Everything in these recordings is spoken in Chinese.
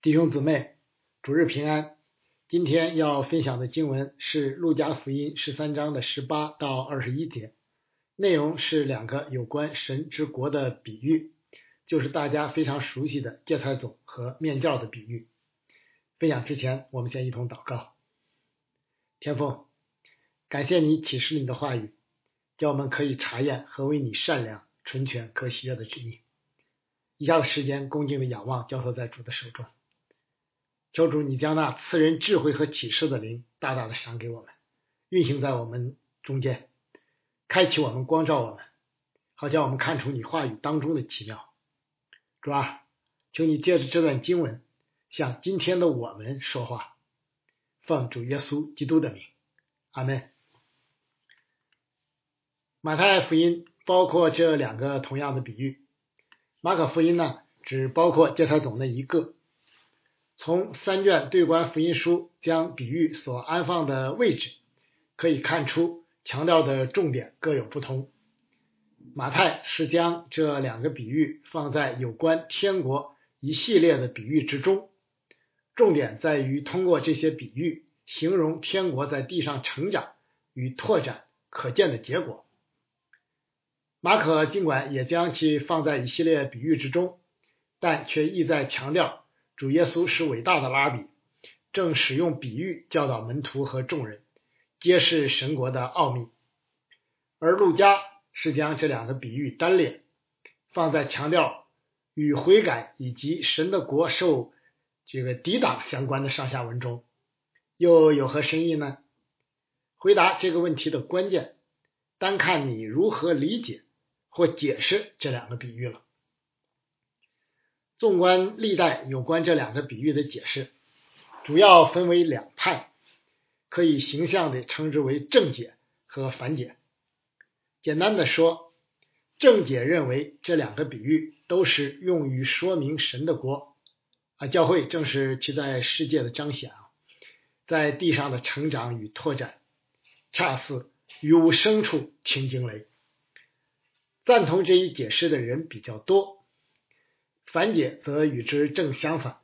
弟兄姊妹，主日平安。今天要分享的经文是《路加福音》十三章的十八到二十一节，内容是两个有关神之国的比喻，就是大家非常熟悉的芥菜种和面酵的比喻。分享之前，我们先一同祷告。天父，感谢你启示你的话语，叫我们可以查验何为你善良、纯全、可喜悦的旨意。以下的时间，恭敬的仰望，交托在主的手中。求主，你将那赐人智慧和启示的灵大大的赏给我们，运行在我们中间，开启我们，光照我们，好叫我们看出你话语当中的奇妙。主啊，求你借着这段经文向今天的我们说话，奉主耶稣基督的名，阿门。马太福音包括这两个同样的比喻，马可福音呢只包括芥菜种的一个。从三卷对观福音书将比喻所安放的位置可以看出，强调的重点各有不同。马太是将这两个比喻放在有关天国一系列的比喻之中，重点在于通过这些比喻形容天国在地上成长与拓展可见的结果。马可尽管也将其放在一系列比喻之中，但却意在强调。主耶稣是伟大的拉比，正使用比喻教导门徒和众人，揭示神国的奥秘。而路加是将这两个比喻单列，放在强调与悔改以及神的国受这个抵挡相关的上下文中，又有何深意呢？回答这个问题的关键，单看你如何理解或解释这两个比喻了。纵观历代有关这两个比喻的解释，主要分为两派，可以形象的称之为正解和反解。简单的说，正解认为这两个比喻都是用于说明神的国啊，教会正是其在世界的彰显啊，在地上的成长与拓展，恰似于无声处听惊雷。赞同这一解释的人比较多。反解则与之正相反，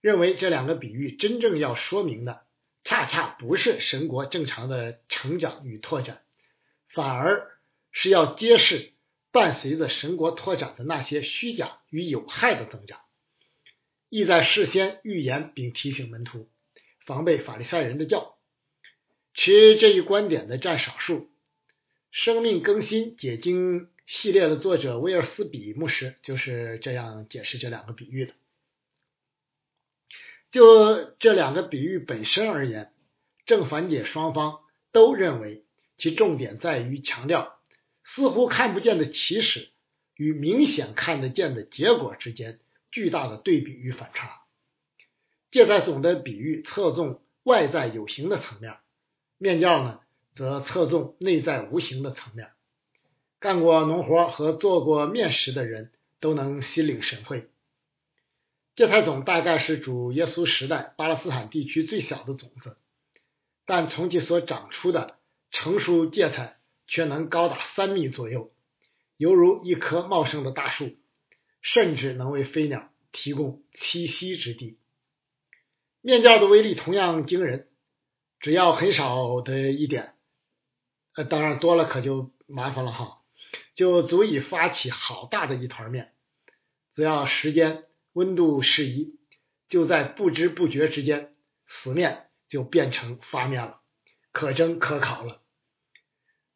认为这两个比喻真正要说明的，恰恰不是神国正常的成长与拓展，反而是要揭示伴随着神国拓展的那些虚假与有害的增长，意在事先预言并提醒门徒，防备法利赛人的教。持这一观点的占少数，生命更新解经。系列的作者威尔斯比牧师就是这样解释这两个比喻的。就这两个比喻本身而言，正反解双方都认为其重点在于强调似乎看不见的起始与明显看得见的结果之间巨大的对比与反差。芥菜总的比喻侧重外在有形的层面，面教呢则侧重内在无形的层面。干过农活和做过面食的人都能心领神会。芥菜种大概是主耶稣时代巴勒斯坦地区最小的种子，但从其所长出的成熟芥菜却能高达三米左右，犹如一棵茂盛的大树，甚至能为飞鸟提供栖息之地。面酵的威力同样惊人，只要很少的一点，呃，当然多了可就麻烦了哈。就足以发起好大的一团面，只要时间温度适宜，就在不知不觉之间，死面就变成发面了，可蒸可烤了。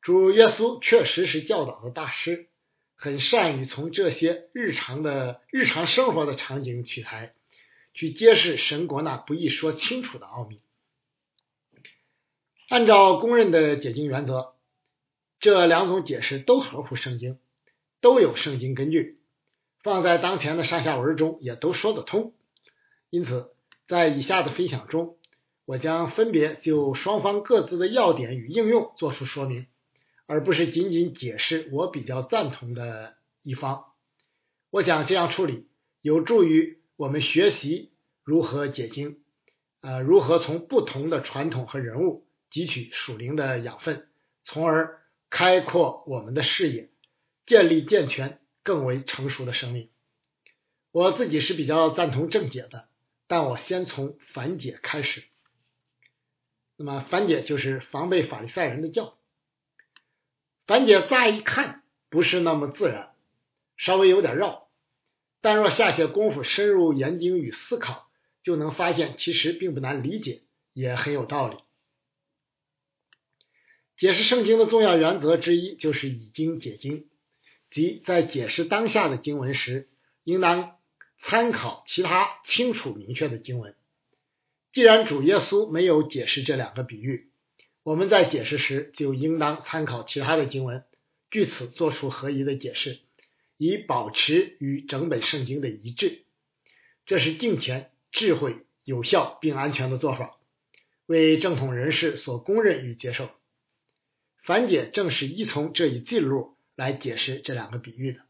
主耶稣确实是教导的大师，很善于从这些日常的日常生活的场景取材，去揭示神国那不易说清楚的奥秘。按照公认的解经原则。这两种解释都合乎圣经，都有圣经根据，放在当前的上下文中也都说得通。因此，在以下的分享中，我将分别就双方各自的要点与应用做出说明，而不是仅仅解释我比较赞同的一方。我想这样处理有助于我们学习如何解经，呃，如何从不同的传统和人物汲取属灵的养分，从而。开阔我们的视野，建立健全、更为成熟的生命。我自己是比较赞同正解的，但我先从反解开始。那么反解就是防备法利赛人的教。反解乍一看不是那么自然，稍微有点绕，但若下些功夫深入研经与思考，就能发现其实并不难理解，也很有道理。解释圣经的重要原则之一就是以经解经，即在解释当下的经文时，应当参考其他清楚明确的经文。既然主耶稣没有解释这两个比喻，我们在解释时就应当参考其他的经文，据此做出合宜的解释，以保持与整本圣经的一致。这是敬虔、智慧、有效并安全的做法，为正统人士所公认与接受。樊解正是依从这一进路来解释这两个比喻的。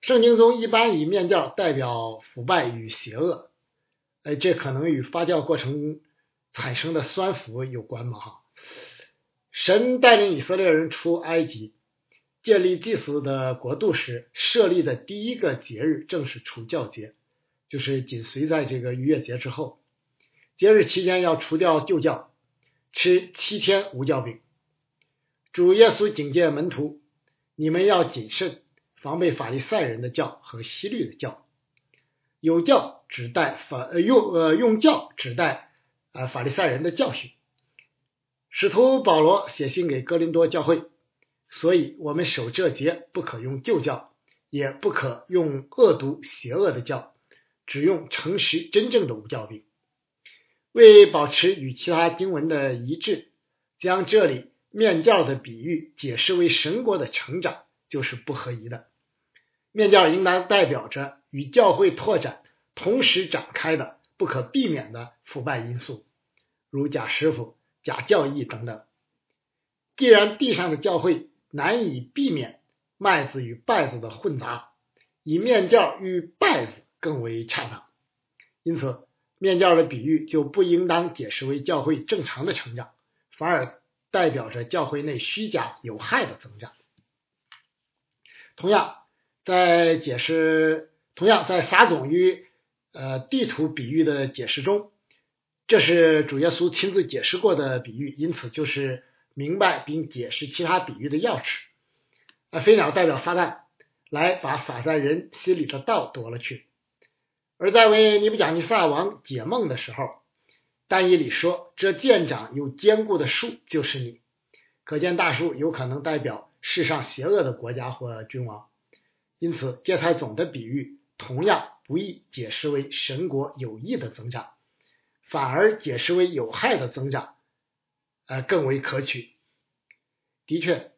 圣经中一般以面教代表腐败与邪恶。哎，这可能与发酵过程产生的酸腐有关吧？哈，神带领以色列人出埃及，建立祭祀的国度时，设立的第一个节日正是除教节，就是紧随在这个逾越节之后。节日期间要除掉旧教，吃七天无酵饼。主耶稣警戒门徒：你们要谨慎，防备法利赛人的教和希律的教。有教指代法呃用呃用教指代啊法利赛人的教训。使徒保罗写信给哥林多教会，所以我们守这节不可用旧教，也不可用恶毒邪恶的教，只用诚实真正的无教病。为保持与其他经文的一致，将这里面教的比喻解释为神国的成长，就是不合宜的。面教应当代表着与教会拓展同时展开的不可避免的腐败因素，如假师傅、假教义等等。既然地上的教会难以避免麦子与稗子的混杂，以面教与稗子更为恰当。因此，面教的比喻就不应当解释为教会正常的成长，反而代表着教会内虚假有害的增长。同样。在解释同样在撒种与呃地图比喻的解释中，这是主耶稣亲自解释过的比喻，因此就是明白并解释其他比喻的钥匙。那飞鸟代表撒旦，来把撒在人心里的道夺了去。而在为尼布甲尼撒王解梦的时候，但以里说：“这舰长有坚固的树就是你。”可见大树有可能代表世上邪恶的国家或君王。因此，芥菜种的比喻同样不易解释为神国有益的增长，反而解释为有害的增长，呃更为可取。的确，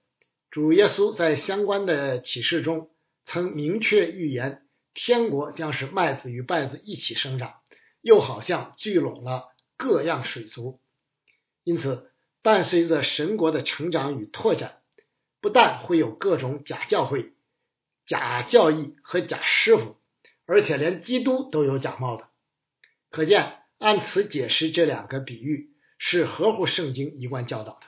主耶稣在相关的启示中曾明确预言，天国将是麦子与稗子一起生长，又好像聚拢了各样水族。因此，伴随着神国的成长与拓展，不但会有各种假教会。假教义和假师傅，而且连基督都有假冒的，可见按此解释这两个比喻是合乎圣经一贯教导的。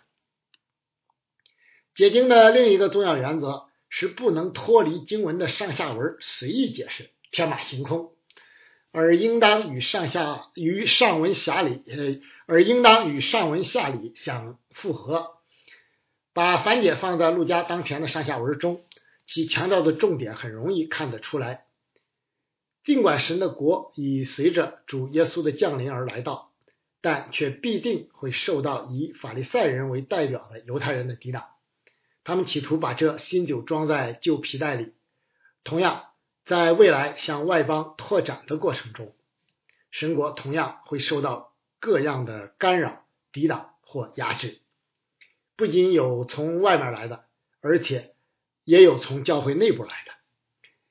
解经的另一个重要原则是不能脱离经文的上下文随意解释，天马行空，而应当与上下与上文下理呃，而应当与上文下理相符合。把反解放在陆家当前的上下文中。其强调的重点很容易看得出来。尽管神的国已随着主耶稣的降临而来到，但却必定会受到以法利赛人为代表的犹太人的抵挡。他们企图把这新酒装在旧皮袋里。同样，在未来向外邦拓展的过程中，神国同样会受到各样的干扰、抵挡或压制。不仅有从外面来的，而且。也有从教会内部来的，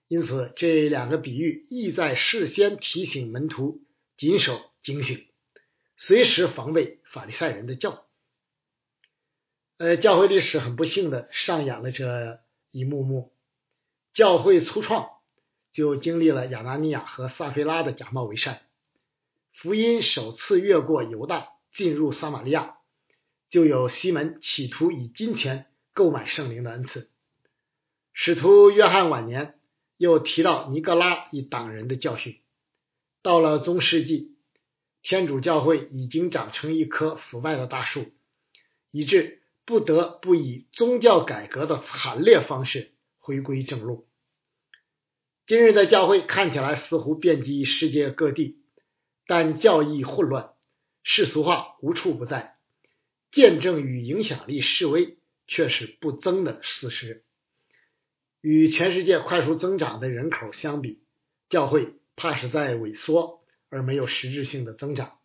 因此这两个比喻意在事先提醒门徒谨守警醒，随时防备法利赛人的教。呃，教会历史很不幸的上演了这一幕幕，教会初创就经历了亚拿尼亚和撒菲拉的假冒为善，福音首次越过犹大进入撒玛利亚，就有西门企图以金钱购买圣灵的恩赐。使徒约翰晚年又提到尼格拉一党人的教训，到了中世纪，天主教会已经长成一棵腐败的大树，以致不得不以宗教改革的惨烈方式回归正路。今日的教会看起来似乎遍及世界各地，但教义混乱，世俗化无处不在，见证与影响力式微却是不增的事实。与全世界快速增长的人口相比，教会怕是在萎缩，而没有实质性的增长。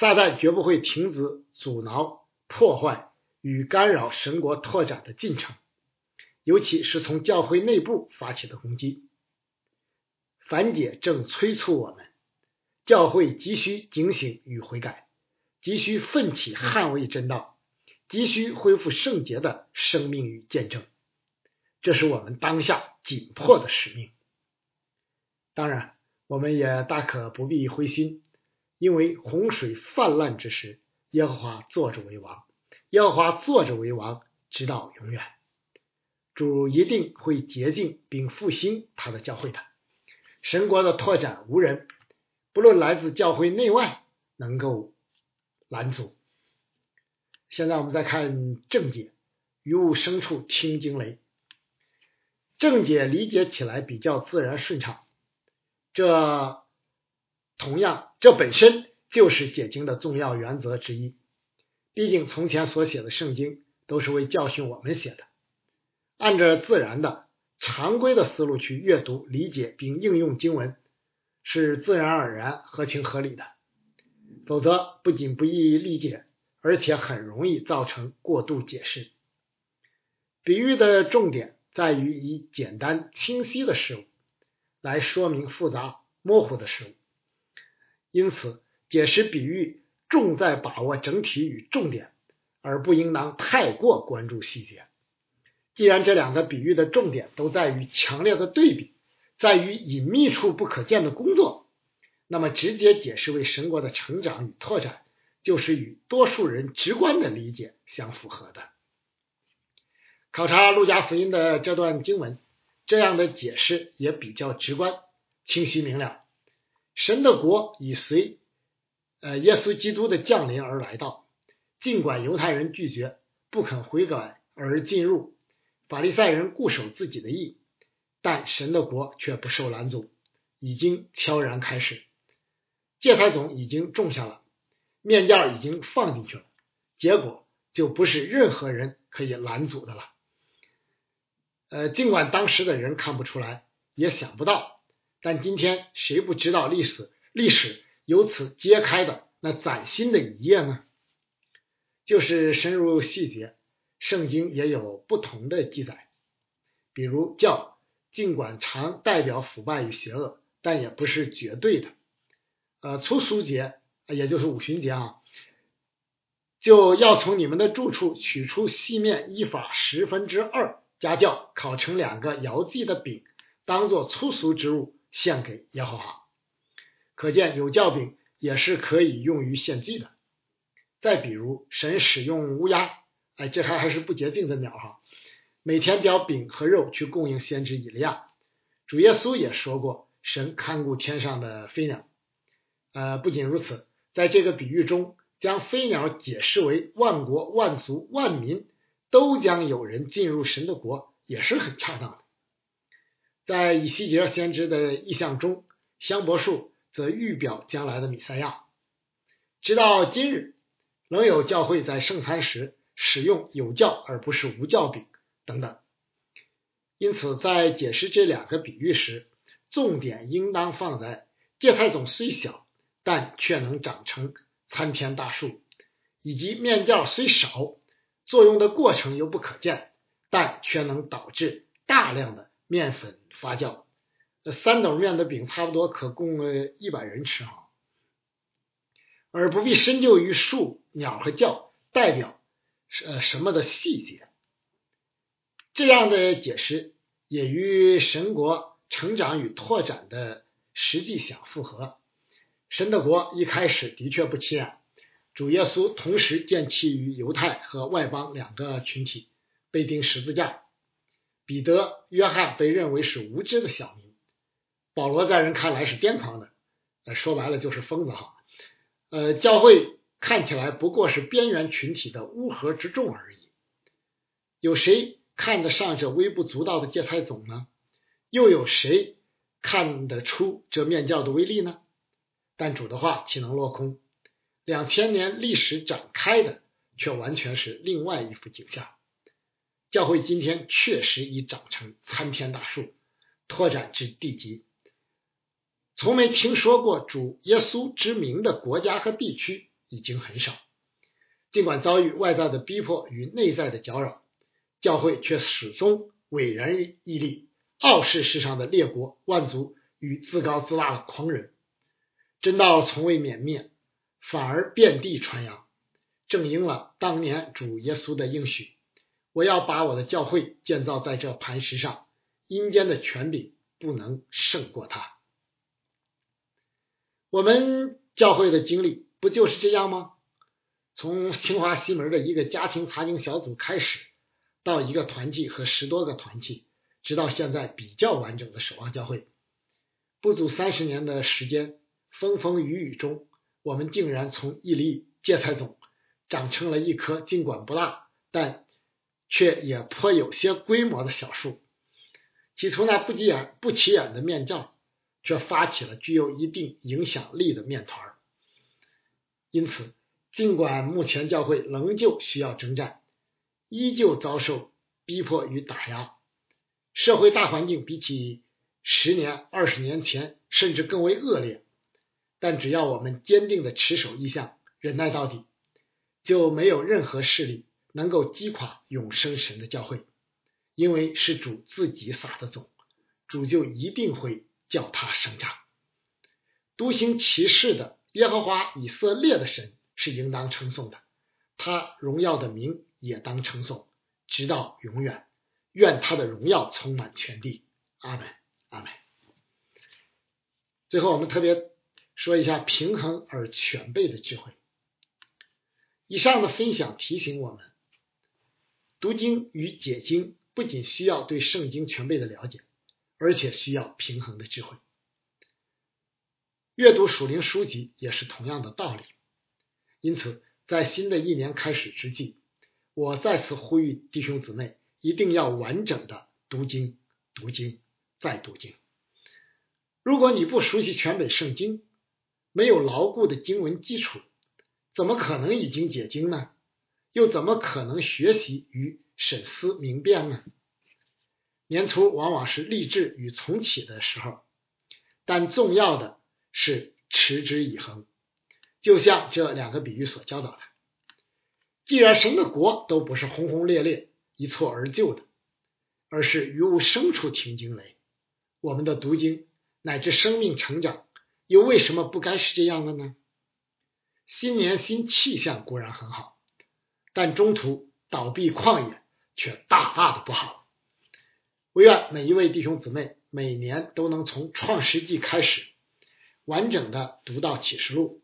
撒旦绝不会停止阻挠、破坏与干扰神国拓展的进程。尤其是从教会内部发起的攻击，樊姐正催促我们，教会急需警醒与悔改，急需奋起捍卫真道，急需恢复圣洁的生命与见证，这是我们当下紧迫的使命。当然，我们也大可不必灰心，因为洪水泛滥之时，耶和华坐着为王，耶和华坐着为王，直到永远。主一定会洁净并复兴他的教会的。神国的拓展无人，不论来自教会内外，能够拦阻。现在我们再看正解，于物生处听惊雷。正解理解起来比较自然顺畅，这同样这本身就是解经的重要原则之一。毕竟从前所写的圣经都是为教训我们写的。按着自然的、常规的思路去阅读、理解并应用经文，是自然而然、合情合理的。否则，不仅不易理解，而且很容易造成过度解释。比喻的重点在于以简单清晰的事物来说明复杂模糊的事物，因此，解释比喻重在把握整体与重点，而不应当太过关注细节。既然这两个比喻的重点都在于强烈的对比，在于隐秘处不可见的工作，那么直接解释为神国的成长与拓展，就是与多数人直观的理解相符合的。考察路加福音的这段经文，这样的解释也比较直观、清晰明了。神的国已随呃耶稣基督的降临而来到，尽管犹太人拒绝、不肯悔改而进入。法利赛人固守自己的意，但神的国却不受拦阻，已经悄然开始。芥菜种已经种下了，面架已经放进去了，结果就不是任何人可以拦阻的了。呃，尽管当时的人看不出来，也想不到，但今天谁不知道历史？历史由此揭开的那崭新的一页呢？就是深入细节。圣经也有不同的记载，比如教，尽管常代表腐败与邪恶，但也不是绝对的。呃，粗俗节，也就是五旬节啊，就要从你们的住处取出细面一法十分之二家教，烤成两个摇祭的饼，当做粗俗之物献给耶和华。可见有教饼也是可以用于献祭的。再比如，神使用乌鸦。哎，这还还是不洁净的鸟哈！每天叼饼和肉去供应先知以利亚。主耶稣也说过，神看顾天上的飞鸟。呃，不仅如此，在这个比喻中，将飞鸟解释为万国、万族、万民都将有人进入神的国，也是很恰当的。在以西结先知的意象中，香柏树则预表将来的弥赛亚。直到今日，仍有教会在圣餐时。使用有教而不是无教饼等等，因此在解释这两个比喻时，重点应当放在芥菜种虽小，但却能长成参天大树，以及面酵虽少，作用的过程又不可见，但却能导致大量的面粉发酵。三斗面的饼差不多可供一百人吃哈，而不必深究于树、鸟和教代表。呃，什么的细节？这样的解释也与神国成长与拓展的实际相符合。神的国一开始的确不起眼，主耶稣同时建起于犹太和外邦两个群体，被钉十字架。彼得、约翰被认为是无知的小民，保罗在人看来是癫狂的，呃说白了就是疯子哈。呃，教会看起来不过是边缘群体的乌合之众而已。有谁看得上这微不足道的芥菜种呢？又有谁看得出这面教的威力呢？但主的话岂能落空？两千年历史展开的却完全是另外一幅景象。教会今天确实已长成参天大树，拓展至地极。从没听说过主耶稣之名的国家和地区已经很少。尽管遭遇外在的逼迫与内在的搅扰，教会却始终伟然屹立，傲视世上的列国万族与自高自大的狂人。真道从未泯灭，反而遍地传扬，正应了当年主耶稣的应许。我要把我的教会建造在这磐石上，阴间的权柄不能胜过它。我们教会的经历不就是这样吗？从清华西门的一个家庭查经小组开始，到一个团契和十多个团契，直到现在比较完整的守望教会，不足三十年的时间，风风雨雨中，我们竟然从一粒芥菜种长成了一棵尽管不大，但却也颇有些规模的小树，起初那不起眼、不起眼的面教，却发起了具有一定影响力的面团。因此，尽管目前教会仍旧需要征战，依旧遭受逼迫与打压，社会大环境比起十年、二十年前甚至更为恶劣，但只要我们坚定的持守意向，忍耐到底，就没有任何势力。能够击垮永生神的教会，因为是主自己撒的种，主就一定会叫他生长。独行其事的耶和华以色列的神是应当称颂的，他荣耀的名也当称颂，直到永远。愿他的荣耀充满全地。阿门，阿门。最后，我们特别说一下平衡而全备的智慧。以上的分享提醒我们。读经与解经不仅需要对圣经全备的了解，而且需要平衡的智慧。阅读属灵书籍也是同样的道理。因此，在新的一年开始之际，我再次呼吁弟兄姊妹一定要完整的读经、读经再读经。如果你不熟悉全本圣经，没有牢固的经文基础，怎么可能已经解经呢？又怎么可能学习与审思明辨呢？年初往往是励志与重启的时候，但重要的是持之以恒。就像这两个比喻所教导的，既然神的国都不是轰轰烈烈、一蹴而就的，而是于无声处听惊雷，我们的读经乃至生命成长，又为什么不该是这样的呢？新年新气象固然很好。但中途倒闭旷野却大大的不好。唯愿每一位弟兄姊妹每年都能从创世纪开始，完整的读到启示录，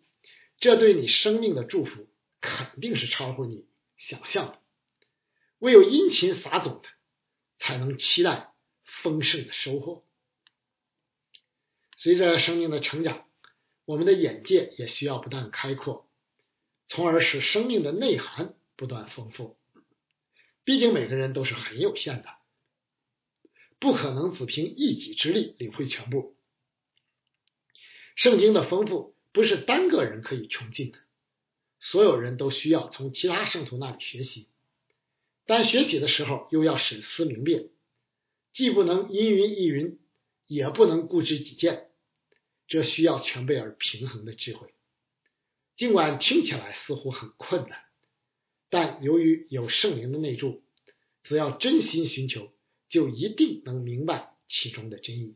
这对你生命的祝福肯定是超乎你想象的。唯有殷勤撒种的，才能期待丰盛的收获。随着生命的成长，我们的眼界也需要不断开阔，从而使生命的内涵。不断丰富，毕竟每个人都是很有限的，不可能只凭一己之力领会全部。圣经的丰富不是单个人可以穷尽的，所有人都需要从其他圣徒那里学习，但学习的时候又要审思明辨，既不能因云亦云，也不能固执己见，这需要全备而平衡的智慧。尽管听起来似乎很困难。但由于有圣灵的内助，只要真心寻求，就一定能明白其中的真意。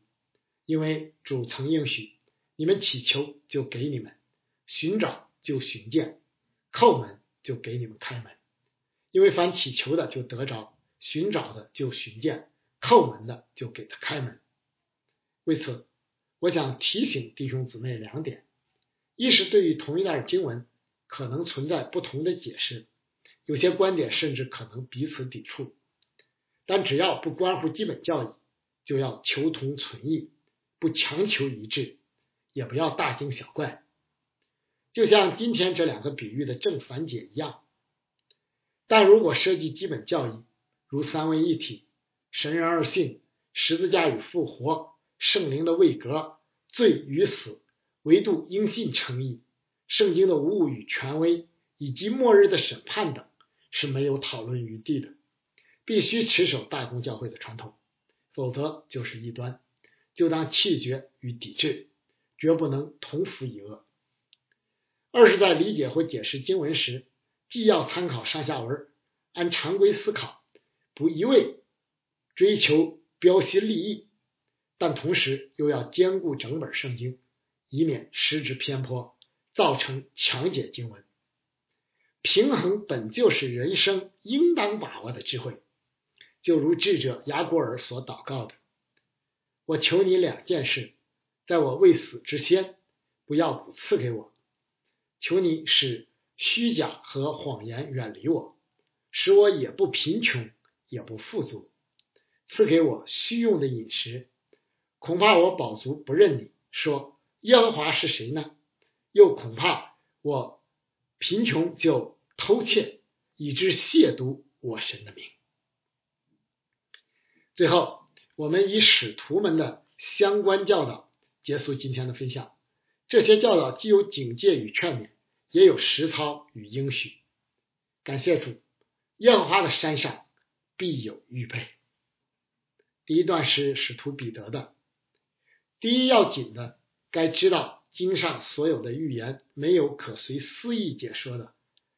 因为主曾应许：你们祈求，就给你们；寻找，就寻见；叩门，就给你们开门。因为凡祈求的就得着，寻找的就寻见，叩门的就给他开门。为此，我想提醒弟兄姊妹两点：一是对于同一段经文，可能存在不同的解释。有些观点甚至可能彼此抵触，但只要不关乎基本教义，就要求同存异，不强求一致，也不要大惊小怪。就像今天这两个比喻的正反解一样。但如果涉及基本教义，如三位一体、神人二性、十字架与复活、圣灵的位格、罪与死、唯独应信诚意、圣经的无误与权威，以及末日的审判等，是没有讨论余地的。必须持守大公教会的传统，否则就是异端，就当弃绝与抵制，绝不能同服一恶。二是在理解或解释经文时。既要参考上下文，按常规思考，不一味追求标新立异，但同时又要兼顾整本圣经，以免失之偏颇，造成强解经文。平衡本就是人生应当把握的智慧。就如智者雅古尔所祷告的：“我求你两件事，在我未死之先，不要不赐给我。求你使。”虚假和谎言远离我，使我也不贫穷，也不富足，赐给我虚用的饮食。恐怕我饱足不认你，说耶和华是谁呢？又恐怕我贫穷就偷窃，以致亵渎我神的名。最后，我们以使徒们的相关教导结束今天的分享。这些教导既有警戒与劝勉。也有实操与应许，感谢主，耶和华的山上必有预备。第一段是使徒彼得的，第一要紧的，该知道经上所有的预言没有可随私意解说的，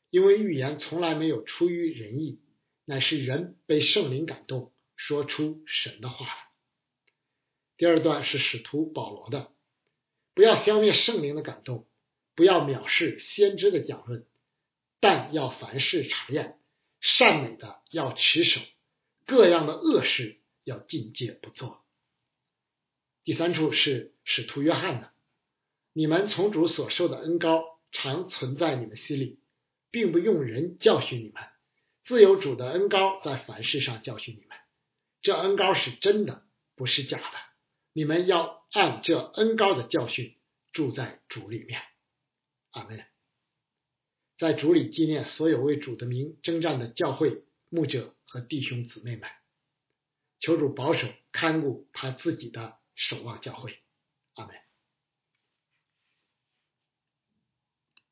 因为预言从来没有出于人意，乃是人被圣灵感动，说出神的话来。第二段是使徒保罗的，不要消灭圣灵的感动。不要藐视先知的讲论，但要凡事查验，善美的要持守，各样的恶事要尽戒不做。第三处是使徒约翰的，你们从主所受的恩高常存在你们心里，并不用人教训你们，自有主的恩高在凡事上教训你们。这恩高是真的，不是假的。你们要按这恩高的教训住在主里面。阿门。在主里纪念所有为主的名征战的教会牧者和弟兄姊妹们，求主保守看顾他自己的守望教会。阿门。